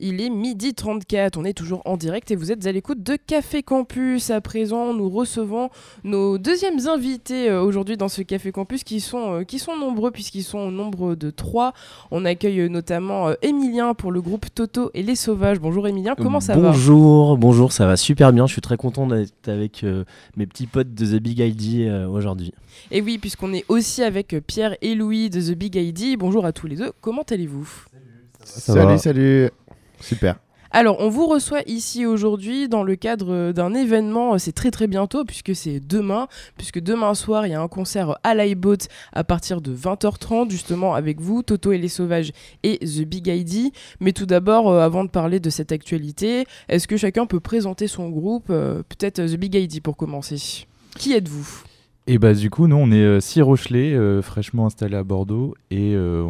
Il est midi 34, on est toujours en direct et vous êtes à l'écoute de Café Campus. À présent, nous recevons nos deuxièmes invités euh, aujourd'hui dans ce Café Campus qui sont, euh, qui sont nombreux puisqu'ils sont au nombre de trois. On accueille euh, notamment Emilien pour le groupe Toto et les Sauvages. Bonjour Emilien, comment ça va? Bonjour, bonjour, ça va super bien. Je suis très content d'être avec mes petits potes de The Big ID aujourd'hui. Et oui, puisqu'on est aussi avec Pierre et Louis de The Big ID. Bonjour à tous les deux, comment allez-vous? Salut, salut. Super. Alors, on vous reçoit ici aujourd'hui dans le cadre d'un événement, c'est très très bientôt puisque c'est demain, puisque demain soir il y a un concert à l'iBoat à partir de 20h30 justement avec vous, Toto et les Sauvages et The Big ID. Mais tout d'abord, euh, avant de parler de cette actualité, est-ce que chacun peut présenter son groupe euh, Peut-être The Big ID pour commencer? Qui êtes-vous? Et bah du coup, nous on est euh, six Rochelais, euh, fraîchement installés à Bordeaux, et euh,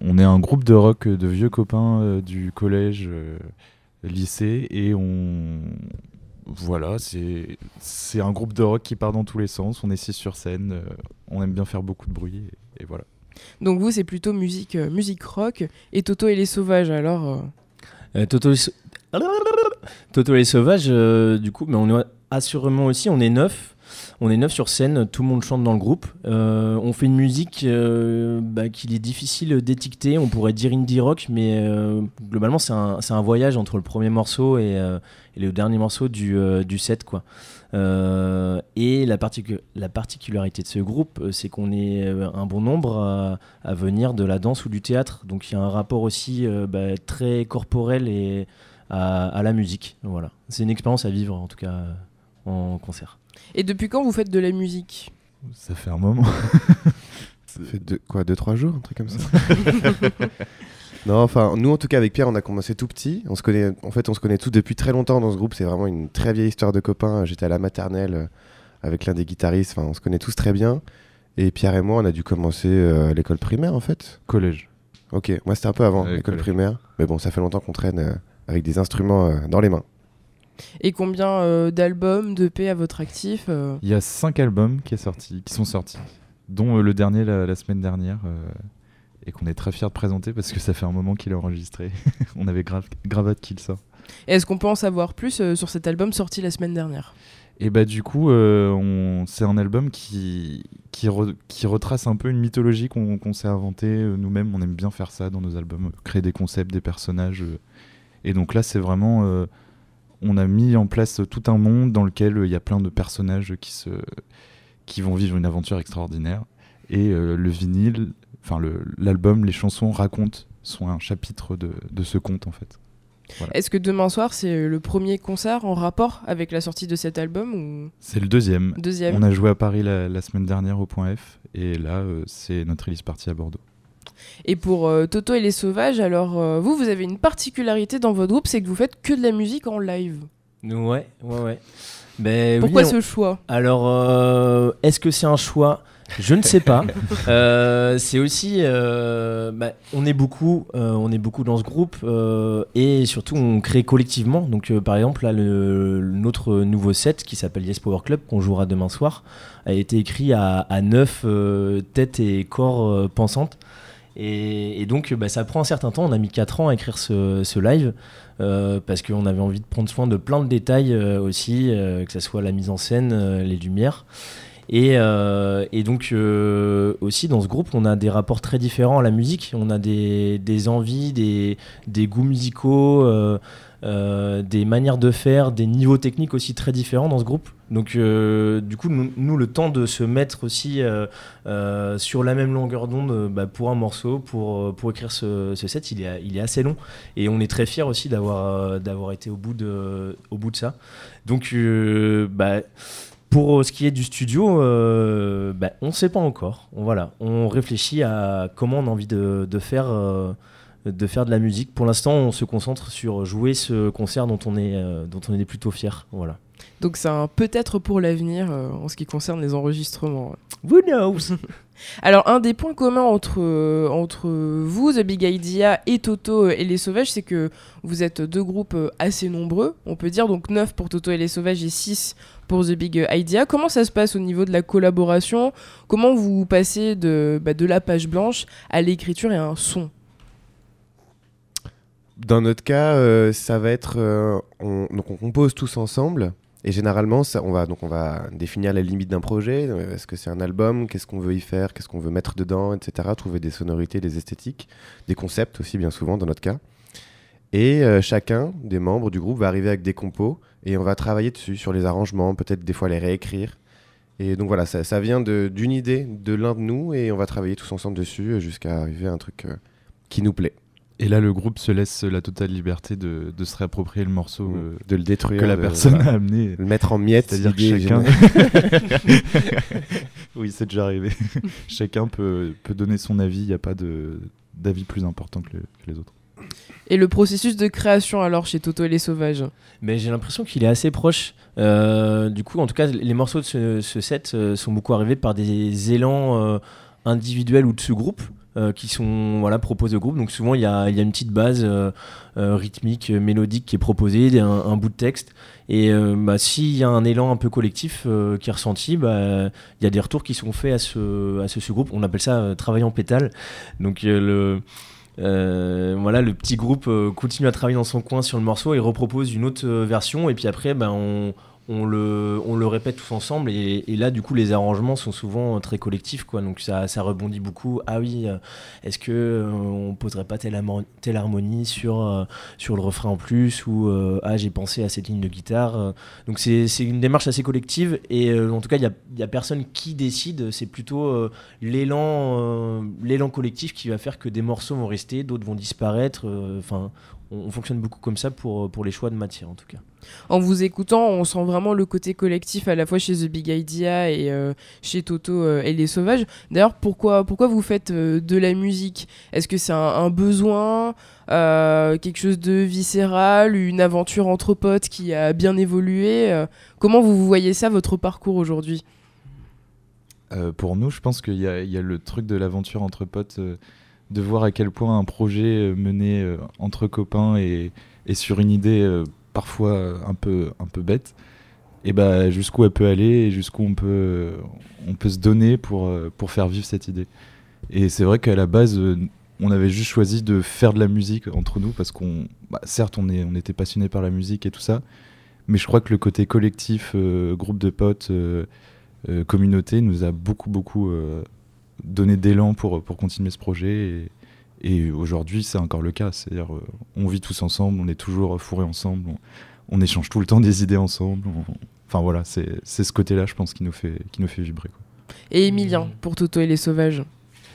on, est un groupe de rock de vieux copains du collège, lycée, et on voilà, c'est c'est un groupe de rock qui part dans tous les sens. On est six sur scène, on aime bien faire beaucoup de bruit, et, voilà. Donc vous, c'est plutôt musique musique rock, et Toto et les Sauvages alors. Toto, Toto et les Sauvages, du coup, mais on est assurément aussi, on est neuf. On est neuf sur scène, tout le monde chante dans le groupe. Euh, on fait une musique euh, bah, qu'il est difficile d'étiqueter. On pourrait dire indie rock, mais euh, globalement, c'est un, voyage entre le premier morceau et, le dernier morceau du, set. Et la, la, particularité de ce groupe, c'est qu'on est un bon nombre à, venir de la danse ou du théâtre. Donc il y a un rapport aussi bah, très corporel et à la musique. Voilà. C'est une expérience à vivre, en tout cas, en concert. Et depuis quand vous faites de la musique Ça fait un moment. ça fait deux, quoi, deux, trois jours, un truc comme ça Non, enfin, nous en tout cas avec Pierre, on a commencé tout petit. On se connaît, en fait, on se connaît tous depuis très longtemps dans ce groupe. C'est vraiment une très vieille histoire de copains. J'étais à la maternelle euh, avec l'un des guitaristes. Enfin, on se connaît tous très bien. Et Pierre et moi, on a dû commencer euh, à l'école primaire en fait. Collège. Ok, moi c'était un peu avant l'école primaire. Mais bon, ça fait longtemps qu'on traîne euh, avec des instruments dans les mains. Et combien euh, d'albums, d'EP à votre actif euh? Il y a 5 albums qui, est sorti, qui sont sortis, dont euh, le dernier la, semaine dernière, et qu'on est très fiers de présenter parce que ça fait un moment qu'il est enregistré. On avait grave, grave qu'il sorte. Est-ce qu'on peut en savoir plus sur cet album sorti la semaine dernière? Et bah du coup, c'est un album qui, qui, qui, retrace un peu une mythologie qu'on s'est inventée nous-mêmes. On aime bien faire ça dans nos albums, créer des concepts, des personnages. et donc là, c'est vraiment on a mis en place tout un monde dans lequel euh, il y a plein de personnages qui, se, qui vont vivre une aventure extraordinaire. Et euh, le vinyle, enfin l'album, les chansons racontent, sont un chapitre de, de ce conte en fait. Est-ce que demain soir c'est le premier concert en rapport avec la sortie de cet album ou... C'est le deuxième. deuxième. On a joué à Paris la, semaine dernière au Point F et là euh, c'est notre release partie à Bordeaux. Et pour euh, Toto et les Sauvages, alors euh, vous, vous avez une particularité dans votre groupe, c'est que vous faites que de la musique en live. Ouais, ouais, ouais. Ben, Pourquoi ce choix? Alors, euh, est-ce que c'est un choix? Je ne sais pas. c'est aussi, bah, on est beaucoup, on est beaucoup dans ce groupe et surtout on crée collectivement. Donc par exemple là, le, notre nouveau set qui s'appelle Yes Power Club qu'on jouera demain soir a été écrit à, à neuf têtes et corps pensantes. Et, donc, bah, ça prend un certain temps. On a mis 4 ans à écrire ce, live euh, parce qu'on avait envie de prendre soin de plein de détails euh, aussi, euh, que ce soit la mise en scène, les lumières. Et, donc, aussi, dans ce groupe, on a des rapports très différents à la musique. On a des, envies, des, goûts musicaux. Des manières de faire, des niveaux techniques aussi très différents dans ce groupe. Donc, euh, du coup, nous, le temps de se mettre aussi euh, sur la même longueur d'onde bah, pour un morceau, pour, pour écrire ce, set, il est, assez long. Et on est très fiers aussi d'avoir d'avoir été au bout, de, au bout de ça. Donc, bah, pour ce qui est du studio, bah, on ne sait pas encore. On, voilà, on réfléchit à comment on a envie de, de faire de faire de la musique. Pour l'instant, on se concentre sur jouer ce concert dont on est, euh, dont on est plutôt fier. Voilà. Donc c'est un peut-être pour l'avenir euh, en ce qui concerne les enregistrements. Who knows? Alors un des points communs entre, euh, entre vous, The Big Idea et Toto et les Sauvages, c'est que vous êtes deux groupes assez nombreux, on peut dire donc 9 pour Toto et les Sauvages et 6 pour The Big Idea. Comment ça se passe au niveau de la collaboration? Comment vous passez de, bah, de la page blanche à l'écriture et à un son? Dans notre cas, euh, ça va être. euh, on, donc on compose tous ensemble. Et généralement, on, va, donc on va définir les limites d'un projet. Euh, Est-ce que c'est un album? Qu'est-ce qu'on veut y faire? Qu'est-ce qu'on veut mettre dedans? Etc. Trouver des sonorités, des esthétiques, des concepts aussi, bien souvent, dans notre cas. Et euh, chacun des membres du groupe va arriver avec des compos. Et on va travailler dessus, sur les arrangements, peut-être des fois les réécrire. Et donc voilà, ça, ça vient d'une idée de l'un de nous. Et on va travailler tous ensemble dessus euh, jusqu'à arriver à un truc qui nous plaît. Et là, le groupe se laisse la totale liberté de, de se réapproprier le morceau euh, de le détruire. que la de- personne voilà. a amené. le mettre en miettes. C'est-à-dire que chacun. oui, c'est déjà arrivé. chacun peut, peut donner son avis. Il n'y a pas d'avis plus important que, le- que les autres. Et le processus de création alors chez Toto et les Sauvages? Mais j'ai l'impression qu'il est assez proche. Euh, du coup, en tout cas, les morceaux de ce, ce set euh, sont beaucoup arrivés par des élans euh, individuels ou de ce groupe. Euh, qui sont voilà proposés au groupe. Donc souvent il y a, y a une petite base euh, euh, rythmique mélodique qui est proposée un, bout de texte. Et bah, s'il y a un élan un peu collectif qui est ressenti bah, il y a des retours qui sont faits à ce, à ce, groupe. On appelle ça travail en pétale. Donc le voilà, le petit groupe continue à travailler dans son coin sur le morceau et repropose une autre version. Et puis après, ben, on, on, le, on le répète tous ensemble. Et, là, du coup, les arrangements sont souvent euh, très collectifs. Quoi, donc ça, ça rebondit beaucoup. Ah oui, euh, est-ce que euh, on poserait pas telle, telle harmonie sur, euh, sur le refrain en plus Ou ah, j'ai pensé à cette ligne de guitare. donc c'est une démarche assez collective. Et en tout cas, il n'y a, a personne qui décide. C'est plutôt l'élan l'élan collectif qui va faire que des morceaux vont rester, d'autres vont disparaître. Enfin, on, on fonctionne beaucoup comme ça pour, pour les choix de matière en tout cas. En vous écoutant, on sent vraiment le côté collectif à la fois chez The Big Idea et euh, chez Toto euh, et les Sauvages. D'ailleurs, pourquoi, pourquoi vous faites euh, de la musique? Est-ce que c'est un, un besoin, euh, quelque chose de viscéral, une aventure entre potes qui a bien évolué Euh, Comment vous voyez ça, votre parcours aujourd'hui? Euh, pour nous, je pense qu'il y, a- il y a le truc de l'aventure entre potes, euh, de voir à quel point un projet euh, mené euh, entre copains et, sur une idée euh, parfois un peu, un peu bête, et bah, jusqu'où elle peut aller et jusqu'où on peut, on peut se donner pour, pour faire vivre cette idée. Et c'est vrai qu'à la base, on avait juste choisi de faire de la musique entre nous parce qu'on, bah, certes, on, est, on était passionné par la musique et tout ça, mais je crois que le côté collectif, groupe de potes, communauté nous a beaucoup beaucoup donné d'élan pour, pour continuer ce projet et, et aujourd'hui c'est encore le cas c'est-à-dire euh, on vit tous ensemble on est toujours fourrés ensemble on, on échange tout le temps des idées ensemble on- enfin voilà c'est c'est ce côté là je pense qui nous fait qui nous fait vibrer quoi. Et Emilien, pour Toto et les Sauvages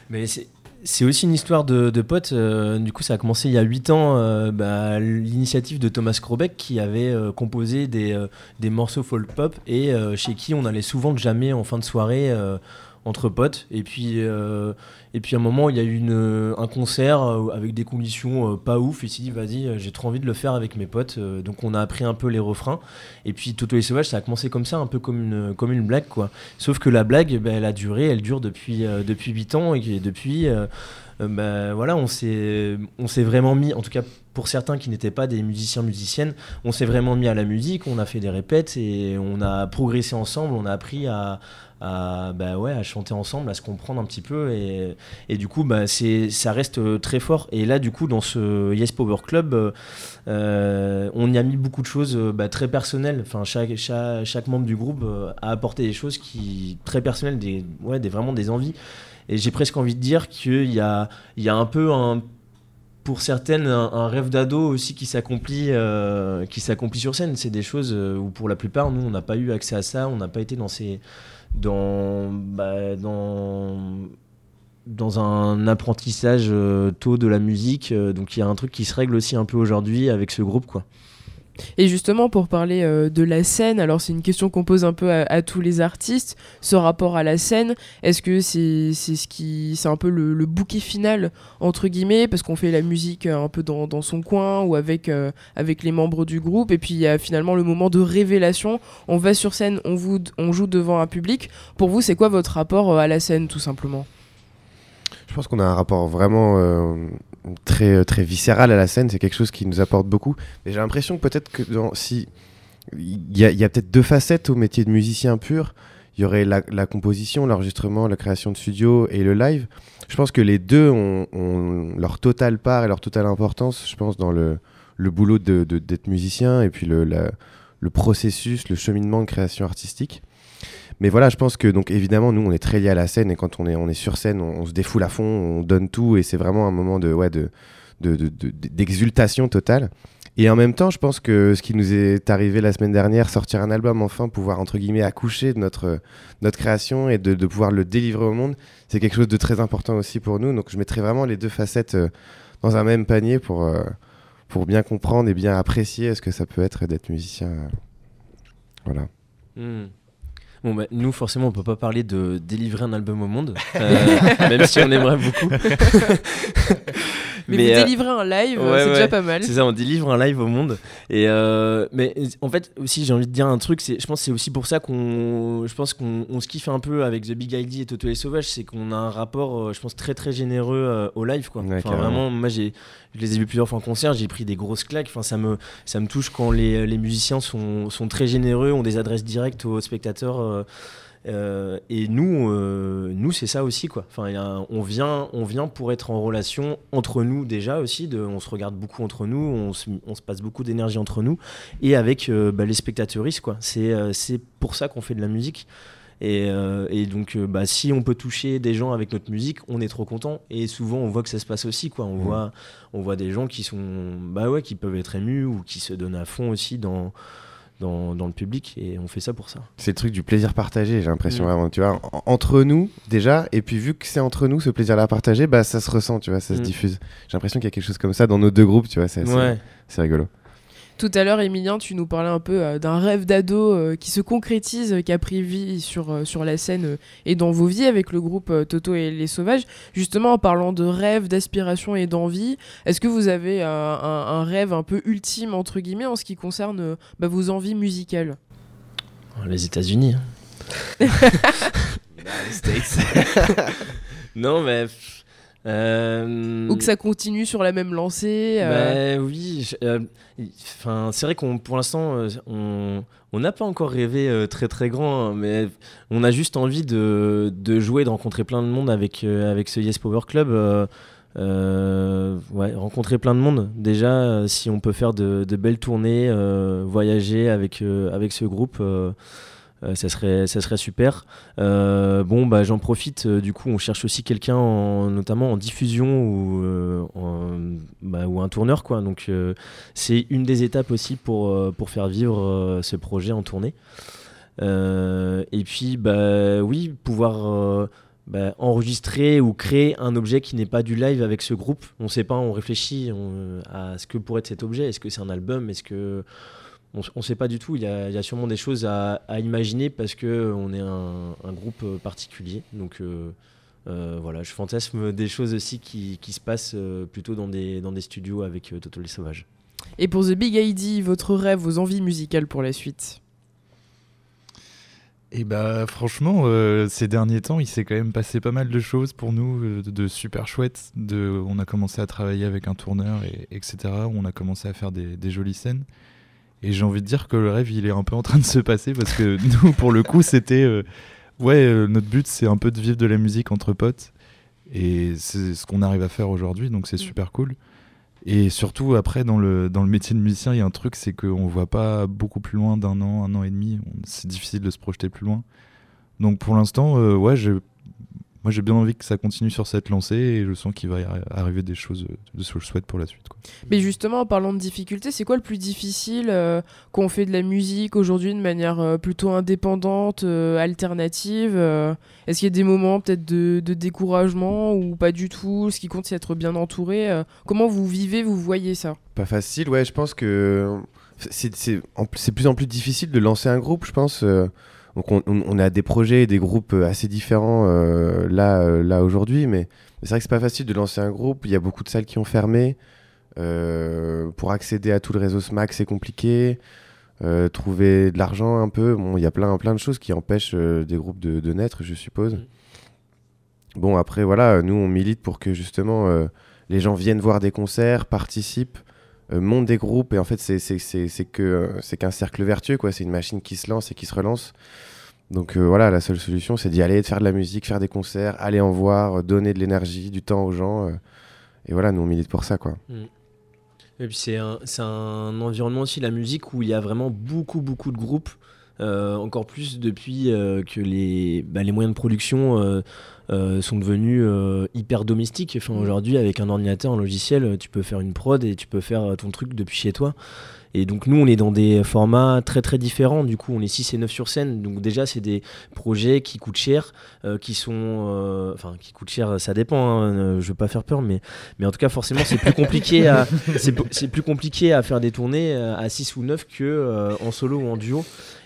Mais c'est. C'est aussi une histoire de, de potes. euh, du coup, ça a commencé il y a 8 ans. euh, bah, L'initiative de Thomas Krobeck qui avait euh, composé des, euh, des morceaux folk pop et euh, chez qui on allait souvent jamais en fin de soirée euh, entre potes. Et puis, euh, et puis à un moment, il y a eu une, un concert euh, avec des conditions euh, pas ouf. Et il s'est dit, vas-y, euh, j'ai trop envie de le faire avec mes potes. Euh, donc on a appris un peu les refrains. Et puis Toto et Sauvage, ça a commencé comme ça, un peu comme une, comme une blague, quoi. Sauf que la blague, ben, elle a duré, elle dure depuis, euh, depuis 8 ans. Et depuis, euh, euh, ben, voilà, on s'est vraiment mis, en tout cas pour certains qui n'étaient pas des musiciens musiciennes, on s'est vraiment mis à la musique, on a fait des répètes et on a progressé ensemble, on a appris à, à, bah ouais, à chanter ensemble, à se comprendre un petit peu et, et du coup bah, ça reste euh, très fort. Et là du coup dans ce Yes Power Club, euh, on y a mis beaucoup de choses euh, bah, très personnelles. Enfin chaque, chaque, membre du groupe a apporté des choses qui très personnelles, des, ouais, des, vraiment des envies. Et j'ai presque envie de dire qu'il y a, y a un peu un pour certaines un, rêve d'ado aussi qui s'accomplit qui s'accomplit sur scène c'est des choses où pour la plupart nous on n'a pas eu accès à ça on n'a pas été dans ces dans bah, dans un apprentissage euh, tôt de la musique euh, donc il y a un truc qui se règle aussi un peu aujourd'hui avec ce groupe quoi Et justement, pour parler euh, de la scène, alors c'est une question qu'on pose un peu à, tous les artistes, ce rapport à la scène, est-ce que c'est c'est ce qui c'est un peu le, bouquet final entre guillemets parce qu'on fait la musique euh, un peu dans, dans son coin ou avec euh, avec les membres du groupe et puis il y a finalement le moment de révélation, on va sur scène, on vous on joue devant un public. Pour vous, c'est quoi votre rapport à la scène tout simplement? Je pense qu'on a un rapport vraiment très, très viscéral à la scène. C'est quelque chose qui nous apporte beaucoup. Mais j'ai l'impression peut-être que dans, si il y a, peut-être deux facettes au métier de musicien pur. il y aurait la, composition, l'enregistrement, la création de studio et le live. Je pense que les deux ont, leur totale part et leur totale importance, je pense, dans le, le boulot d'être de, d'être musicien et puis le, le processus, le cheminement de création artistique. Mais voilà, je pense que donc évidemment nous on est très liés à la scène et quand on est on est sur scène, on, se défoule à fond, on donne tout et c'est vraiment un moment de ouais de de- de- de- d'exultation totale. Et en même temps, je pense que ce qui nous est arrivé la semaine dernière, sortir un album, enfin pouvoir entre guillemets accoucher de notre notre création et de, pouvoir le délivrer au monde, c'est quelque chose de très important aussi pour nous. Donc je mettrai vraiment les deux facettes euh, dans un même panier pour euh, pour bien comprendre et bien apprécier ce que ça peut être d'être musicien. euh. Voilà. Hmm. Bon, bah, nous, forcément, on peut pas parler de délivrer un album au monde, euh, même si on aimerait beaucoup. Mais, Mais, vous euh, délivrez un live, ouais, c'est ouais. déjà pas mal. C'est ça, on délivre un live au monde. Et euh, mais en fait, aussi, j'ai envie de dire un truc. C'est, je pense, que c'est aussi pour ça qu'on, je pense qu'on on se kiffe un peu avec The Big ID et Toto les Sauvages, c'est qu'on a un rapport, je pense, très très généreux euh, au live, quoi. Ouais, Enfin, vraiment, moi, j'ai, je les ai vus plusieurs fois en concert, j'ai pris des grosses claques. Enfin, ça me, ça me touche quand les, les musiciens sont, sont très généreux, ont des adresses directes aux spectateurs. euh, euh, et nous, euh, nous c'est ça aussi quoi. Enfin, on vient, on vient pour être en relation entre nous déjà aussi. On se regarde beaucoup entre nous, on se, passe beaucoup d'énergie entre nous et avec euh, bah, les spectateuristes quoi. C'est pour ça qu'on fait de la musique. Et, euh, et donc, euh, bah, si on peut toucher des gens avec notre musique, on est trop content. Et souvent, on voit que ça se passe aussi, quoi. On voit, on voit des gens qui sont, bah ouais, qui peuvent être émus ou qui se donnent à fond aussi dans, dans, dans le public. Et on fait ça pour ça. C'est le truc du plaisir partagé, j'ai l'impression Mm. vraiment, tu vois, en- entre nous déjà, et puis vu que c'est entre nous ce plaisir-là partagé, bah ça se ressent, tu vois, ça se Mm. diffuse. J'ai l'impression qu'il y a quelque chose comme ça dans nos deux groupes, tu vois, c'est assez- Ouais. c'est rigolo. Tout à l'heure, Emilien, tu nous parlais un peu euh, d'un rêve d'ado euh, qui se concrétise, euh, qui a pris vie sur, euh, sur la scène euh, et dans vos vies avec le groupe euh, Toto et les Sauvages. Justement, en parlant de rêve, d'aspiration et d'envie, est-ce que vous avez euh, un, un rêve un peu ultime, entre guillemets, en ce qui concerne euh, bah, vos envies musicales? Les États-Unis. hein. non, mais. Euh, Ou que ça continue sur la même lancée euh, Bah oui, euh, c'est vrai qu'on pour l'instant on on n'a pas encore rêvé très très grand, hein, mais on a juste envie de, de jouer, de rencontrer plein de monde avec avec ce Yes Power Club. ouais, rencontrer plein de monde. Déjà, si on peut faire de, de belles tournées, voyager avec avec ce groupe. Euh, ça serait, ça serait super. Euh, bon, bah, j'en profite. euh, du coup, on cherche aussi quelqu'un, en- notamment en diffusion ou, bah, un tourneur, quoi. Donc, c'est une des étapes aussi pour, faire vivre ce projet en tournée. Et puis, bah, oui, pouvoir bah, enregistrer ou créer un objet qui n'est pas du live avec ce groupe. On sait pas, on réfléchit à ce que pourrait être cet objet. Est-ce que c'est un album? Est-ce que on ne sait pas du tout. Il y, a, il y a sûrement des choses à, à imaginer parce que on est un, un groupe euh, particulier. Donc euh, euh, voilà, je fantasme des choses aussi qui, qui se passent euh, plutôt dans des, dans des studios avec euh, Toto les Sauvages. Et pour The Big ID, votre rêve, vos envies musicales pour la suite? Et bah franchement, euh, ces derniers temps, il s'est quand même passé pas mal de choses pour nous, euh, de, de super chouettes. De, on a commencé à travailler avec un tourneur, et, etc. On a commencé à faire des, des jolies scènes. Et j'ai envie de dire que le rêve, il est un peu en train de se passer parce que nous, pour le coup, c'était... euh, ouais, euh, notre but, c'est un peu de vivre de la musique entre potes. Et c'est ce qu'on arrive à faire aujourd'hui, donc c'est Mm. super cool. Et surtout, après, dans le, dans le métier de musicien, il y a un truc, c'est qu'on voit pas beaucoup plus loin d'un an, un an et demi. C'est difficile de se projeter plus loin. Donc pour l'instant, euh, ouais, j'ai- moi j'ai bien envie que ça continue sur cette lancée et je sens qu'il va y arri- arriver des choses de ce que je souhaite pour la suite. quoi. Mais justement, en parlant de difficultés, c'est quoi le plus difficile euh, quand on fait de la musique aujourd'hui de manière euh, plutôt indépendante, euh, alternative euh, Est-ce qu'il y a des moments peut-être de, de découragement ou pas du tout Ce qui compte, c'est être bien entouré. euh, comment vous vivez, vous voyez ça? Pas facile, ouais, je pense que c'est de plus en plus difficile de lancer un groupe, je pense. Donc on, a des projets et des groupes euh, assez différents euh, là, euh, là aujourd'hui, mais c'est vrai que c'est pas facile de lancer un groupe. Il y a beaucoup de salles qui ont fermé. Euh, pour accéder à tout le réseau SMAC, c'est compliqué. Euh, trouver de l'argent un peu, bon, il y a plein, plein de choses qui empêchent des groupes de, de naître, je suppose. Mm. Bon, après, voilà, nous, on milite pour que justement les gens viennent voir des concerts, participent, euh, montent des groupes, et en fait, c'est que, euh, c'est qu'un cercle vertueux, quoi. C'est une machine qui se lance et qui se relance. Donc euh, voilà, la seule solution, c'est d'y aller, de faire de la musique, faire des concerts, aller en voir, donner de l'énergie, du temps aux gens. et voilà, nous on milite pour ça, quoi. Et puis c'est un, un environnement aussi, la musique, où il y a vraiment beaucoup, beaucoup de groupes. Euh, encore plus depuis euh, que les, bah, les moyens de production euh, sont devenus hyper domestiques. Enfin, Mm. Aujourd'hui, avec un ordinateur, un logiciel, tu peux faire une prod et tu peux faire ton truc depuis chez toi. Et donc nous, on est dans des formats très très différents. Du coup, on est 6 et 9 sur scène. Donc déjà, c'est des projets qui coûtent cher, euh, qui sont... euh, Enfin, qui coûtent cher, ça dépend. hein, euh, je veux pas faire peur, mais, mais en tout cas, forcément, c'est plus compliqué à, c'est plus compliqué à faire des tournées à 6 ou 9 que euh, en solo ou en duo.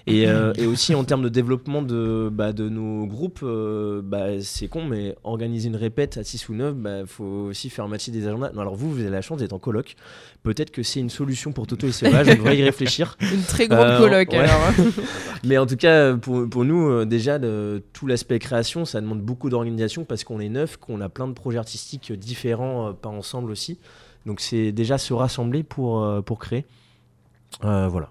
Et, euh, et aussi en termes de développement de, bah, de nos groupes, euh, bah, c'est con, mais organiser une répète à 6 ou 9, il bah, faut aussi faire matcher des agendas. Non, alors vous, vous avez la chance d'être en coloc. Peut-être que c'est une solution pour Toto et Sauvage, on devrait y réfléchir. Une très grande Euh, coloc ouais. alors. Mais en tout cas, pour, pour nous, euh, déjà, le- tout l'aspect création, ça demande beaucoup d'organisation parce qu'on est neuf, qu'on a plein de projets artistiques différents, euh, pas ensemble aussi. Donc c'est déjà se rassembler pour, euh, pour créer. Euh, voilà.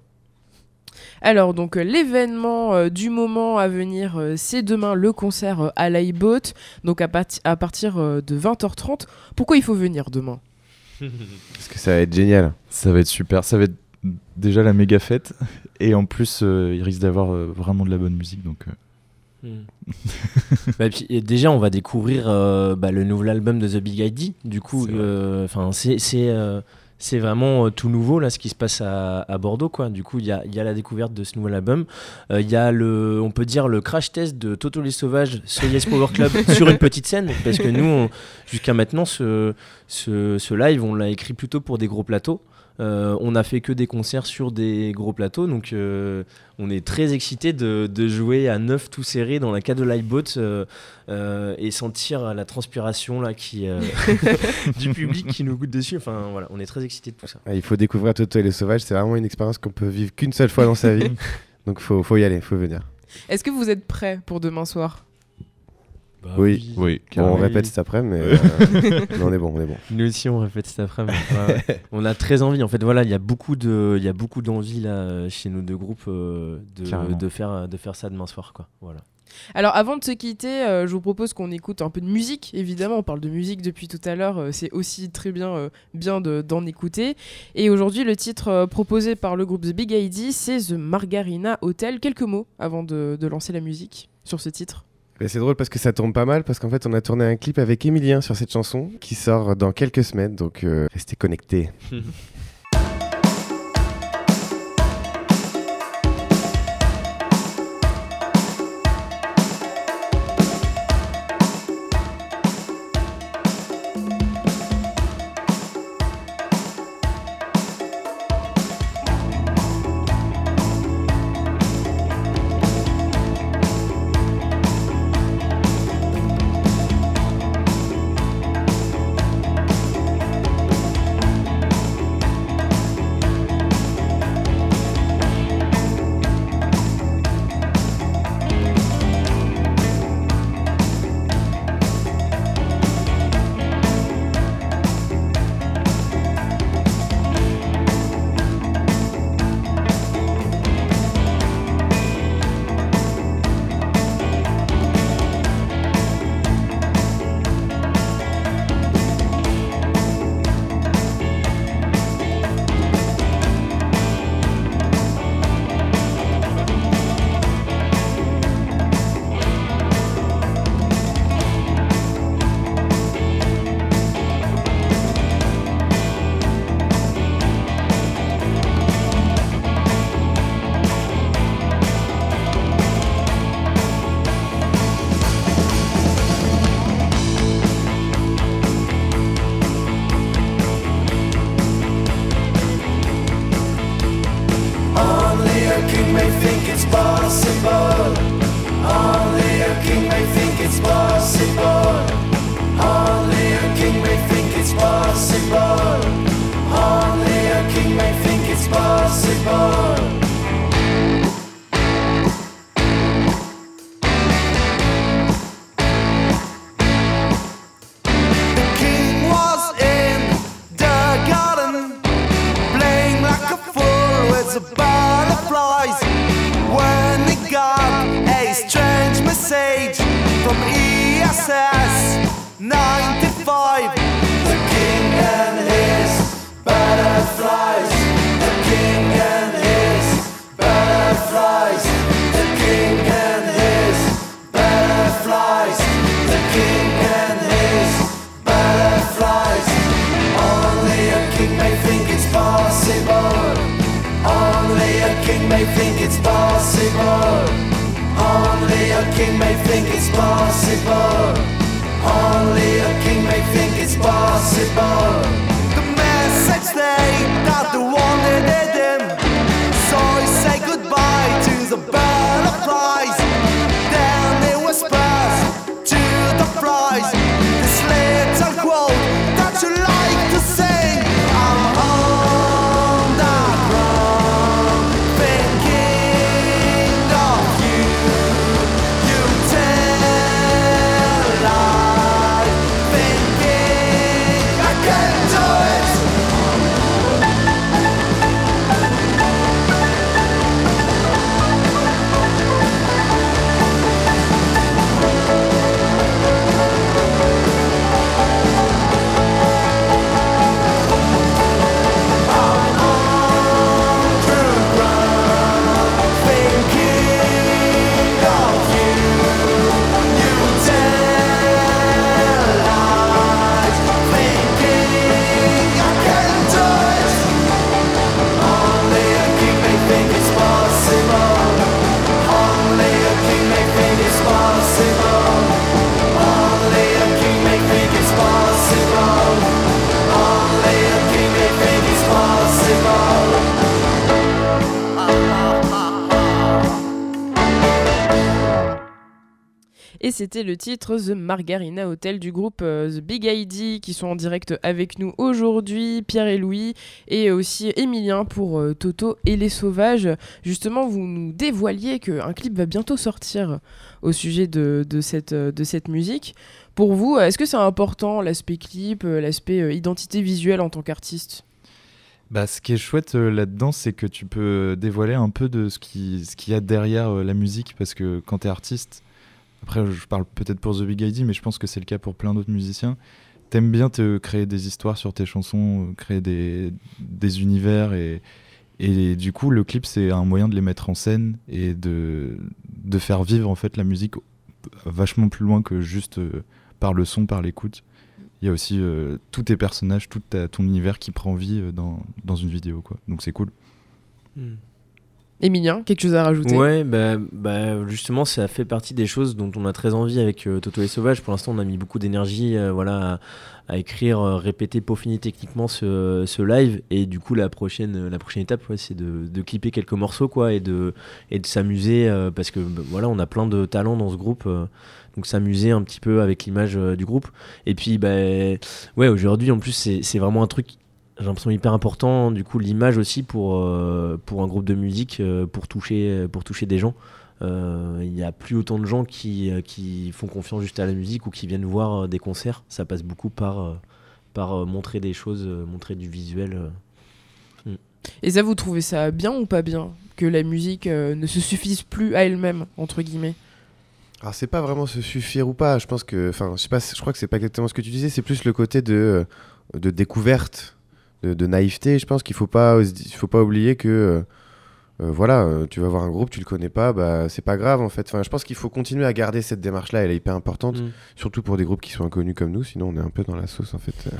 Alors donc euh, l'événement euh, du moment à venir, euh, c'est demain le concert à l'iBoat, donc à, parti- à partir de 20h30. Pourquoi il faut venir demain? Parce que ça va être génial. Ça va être super. Ça va être déjà la méga fête. Et en plus, euh, il risque d'avoir euh, vraiment de la bonne musique. Donc, euh, Hmm. Bah, et puis, et déjà, on va découvrir euh, bah, le nouvel album de The Big ID. Du coup, C'est vrai. enfin, c'est c'est euh, c'est vraiment euh, tout nouveau là, ce qui se passe à, à Bordeaux, quoi. Du coup, il y a, il y a la découverte de ce nouvel album. Euh, Il y a le, on peut dire le crash test de Toto les Sauvages, Yes Power Club sur une petite scène, parce que nous, jusqu'à maintenant, ce, ce, ce live, on l'a écrit plutôt pour des gros plateaux. Euh, on a fait que des concerts sur des gros plateaux, donc euh, on est très excité de, de jouer à neuf tout serré dans la cage de Liveboat euh, euh, et sentir la transpiration là qui euh, du public qui nous goûte dessus. Enfin voilà, on est très excité de tout ça. Il faut découvrir Toto et les sauvages, c'est vraiment une expérience qu'on peut vivre qu'une seule fois dans sa vie. Donc faut, faut y aller, faut venir. Est-ce que vous êtes prêts pour demain soir? Oui. oui, Bon, on répète cet après, mais, euh, mais on est bon, on est bon. Nous aussi on répète cet après-midi. Ouais, ouais. on a très envie. En fait voilà, il y a beaucoup de, il y a beaucoup d'envie là chez nos deux groupes euh, de, Carrément. de faire de faire ça demain soir quoi. Voilà. Alors avant de se quitter, euh, je vous propose qu'on écoute un peu de musique. Évidemment, on parle de musique depuis tout à l'heure. euh, c'est aussi très bien, euh, bien de- d'en écouter. Et aujourd'hui, le titre euh, proposé par le groupe The Big ID, c'est The Margarina Hotel. Quelques mots avant de, de lancer la musique sur ce titre. Mais c'est drôle parce que ça tombe pas mal parce qu'en fait on a tourné un clip avec Emilien sur cette chanson qui sort dans quelques semaines donc euh, restez connectés. ESS 95. The king and his butterflies. The king and his butterflies. The king and his butterflies. The king and his butterflies. Only a king may think it's possible. Only a king may think it's possible. A king may think it's possible. Only a king may think it's possible. C'était le titre The Margarina Hotel du groupe euh, The Big ID qui sont en direct avec nous aujourd'hui, Pierre et Louis, et aussi Emilien pour euh, Toto et les Sauvages. Justement, vous nous dévoiliez qu'un clip va bientôt sortir au sujet de, euh, cette musique. Pour vous, est-ce que c'est important l'aspect clip, l'aspect identité visuelle en tant qu'artiste? Bah, ce qui est chouette là-dedans, c'est que tu peux dévoiler un peu de ce qui qu'il y a derrière la musique, parce que quand tu es artiste, après je parle peut-être pour The Big ID, mais je pense que c'est le cas pour plein d'autres musiciens, t'aimes bien te créer des histoires sur tes chansons, euh, créer des, univers, et, du coup le clip c'est un moyen de les mettre en scène et de, faire vivre en fait la musique vachement plus loin que juste euh, par le son, par l'écoute. Il y a aussi euh, tous tes personnages, tout ton univers qui prend vie dans, une vidéo. Quoi. Donc c'est cool. Emilien, quelque chose à rajouter? Ouais, bah, bah, justement, ça fait partie des choses dont on a très envie avec euh, Toto et Sauvage. Pour l'instant, on a mis beaucoup d'énergie euh, à, écrire, euh, répéter, peaufiner techniquement ce, live. Et du coup, la prochaine, étape, c'est de, clipper quelques morceaux quoi, et de, s'amuser parce que bah, voilà, on a plein de talents dans ce groupe. donc s'amuser un petit peu avec l'image du groupe. Et puis, bah, ouais, aujourd'hui, en plus, c'est vraiment un truc j'ai l'impression hyper important du coup l'image aussi pour euh, pour un groupe de musique euh, pour toucher pour toucher des gens Euh, il n'y a plus autant de gens qui, euh, qui font confiance juste à la musique ou qui viennent voir euh, des concerts ça passe beaucoup par euh, par euh, montrer des choses euh, montrer du visuel euh. Et ça, vous trouvez ça bien ou pas bien Que la musique euh, ne se suffise plus à elle-même, entre guillemets? Alors c'est pas vraiment se suffire ou pas. Je pense que, enfin, je sais pas, je crois que c'est pas exactement ce que tu disais. C'est plus le côté de euh, de découverte, de, naïveté. Je pense qu'il faut pas, faut pas oublier que euh, voilà, euh, tu vas voir un groupe, tu le connais pas, bah c'est pas grave en fait. Enfin, je pense qu'il faut continuer à garder cette démarche-là. Elle est hyper importante, Mm. surtout pour des groupes qui sont inconnus comme nous. Sinon, on est un peu dans la sauce en fait. Euh,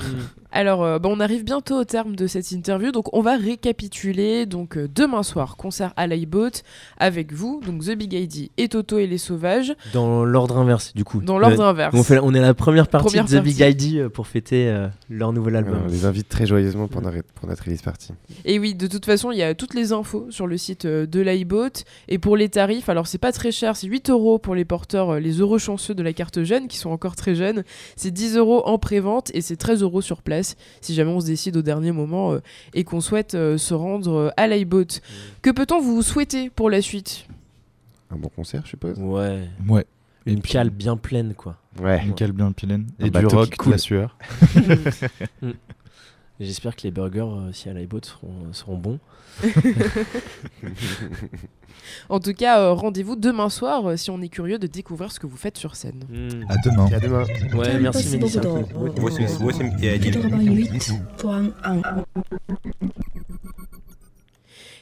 Alors, euh, bah, on arrive bientôt au terme de cette interview, donc on va récapituler. Donc, euh, demain soir, concert à l'iBoat avec vous, donc The Big ID et Toto et les Sauvages, dans l'ordre inverse du coup dans l'ordre inverse. on, fait, on est la première partie Première de The Big. ID pour fêter euh, leur nouvel album on les invite très joyeusement pour, notre, pour notre release party. Et oui, de toute façon, il y a toutes les infos sur le site euh, de l'iBoat. Et pour les tarifs, alors c'est pas très cher, c'est 8 euros pour les porteurs, euh, les heureux chanceux de la carte jeune, qui sont encore très jeunes. C'est 10 euros en pré-vente et c'est 13 euros sur place, si jamais on se décide au dernier moment euh, et qu'on souhaite euh, se rendre à l'iBoat. Que peut-on vous souhaiter pour la suite? Un bon concert, je suppose. ouais Ouais. une puis- cale bien pleine quoi Ouais. Une cale bien. Un Et du rock, la sueur. J'espère que les burgers, euh, si à l'iBot, seront, seront bons. En tout cas, euh, rendez-vous demain soir euh, si on est curieux de découvrir ce que vous faites sur scène. À demain. Et à demain. Ouais, merci Mélissa. 88.1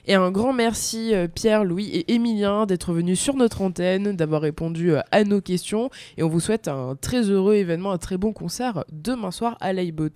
Et un grand merci euh, Pierre, Louis et Émilien d'être venus sur notre antenne, d'avoir répondu euh, à nos questions et on vous souhaite un très heureux événement, un très bon concert demain soir à l'iBot.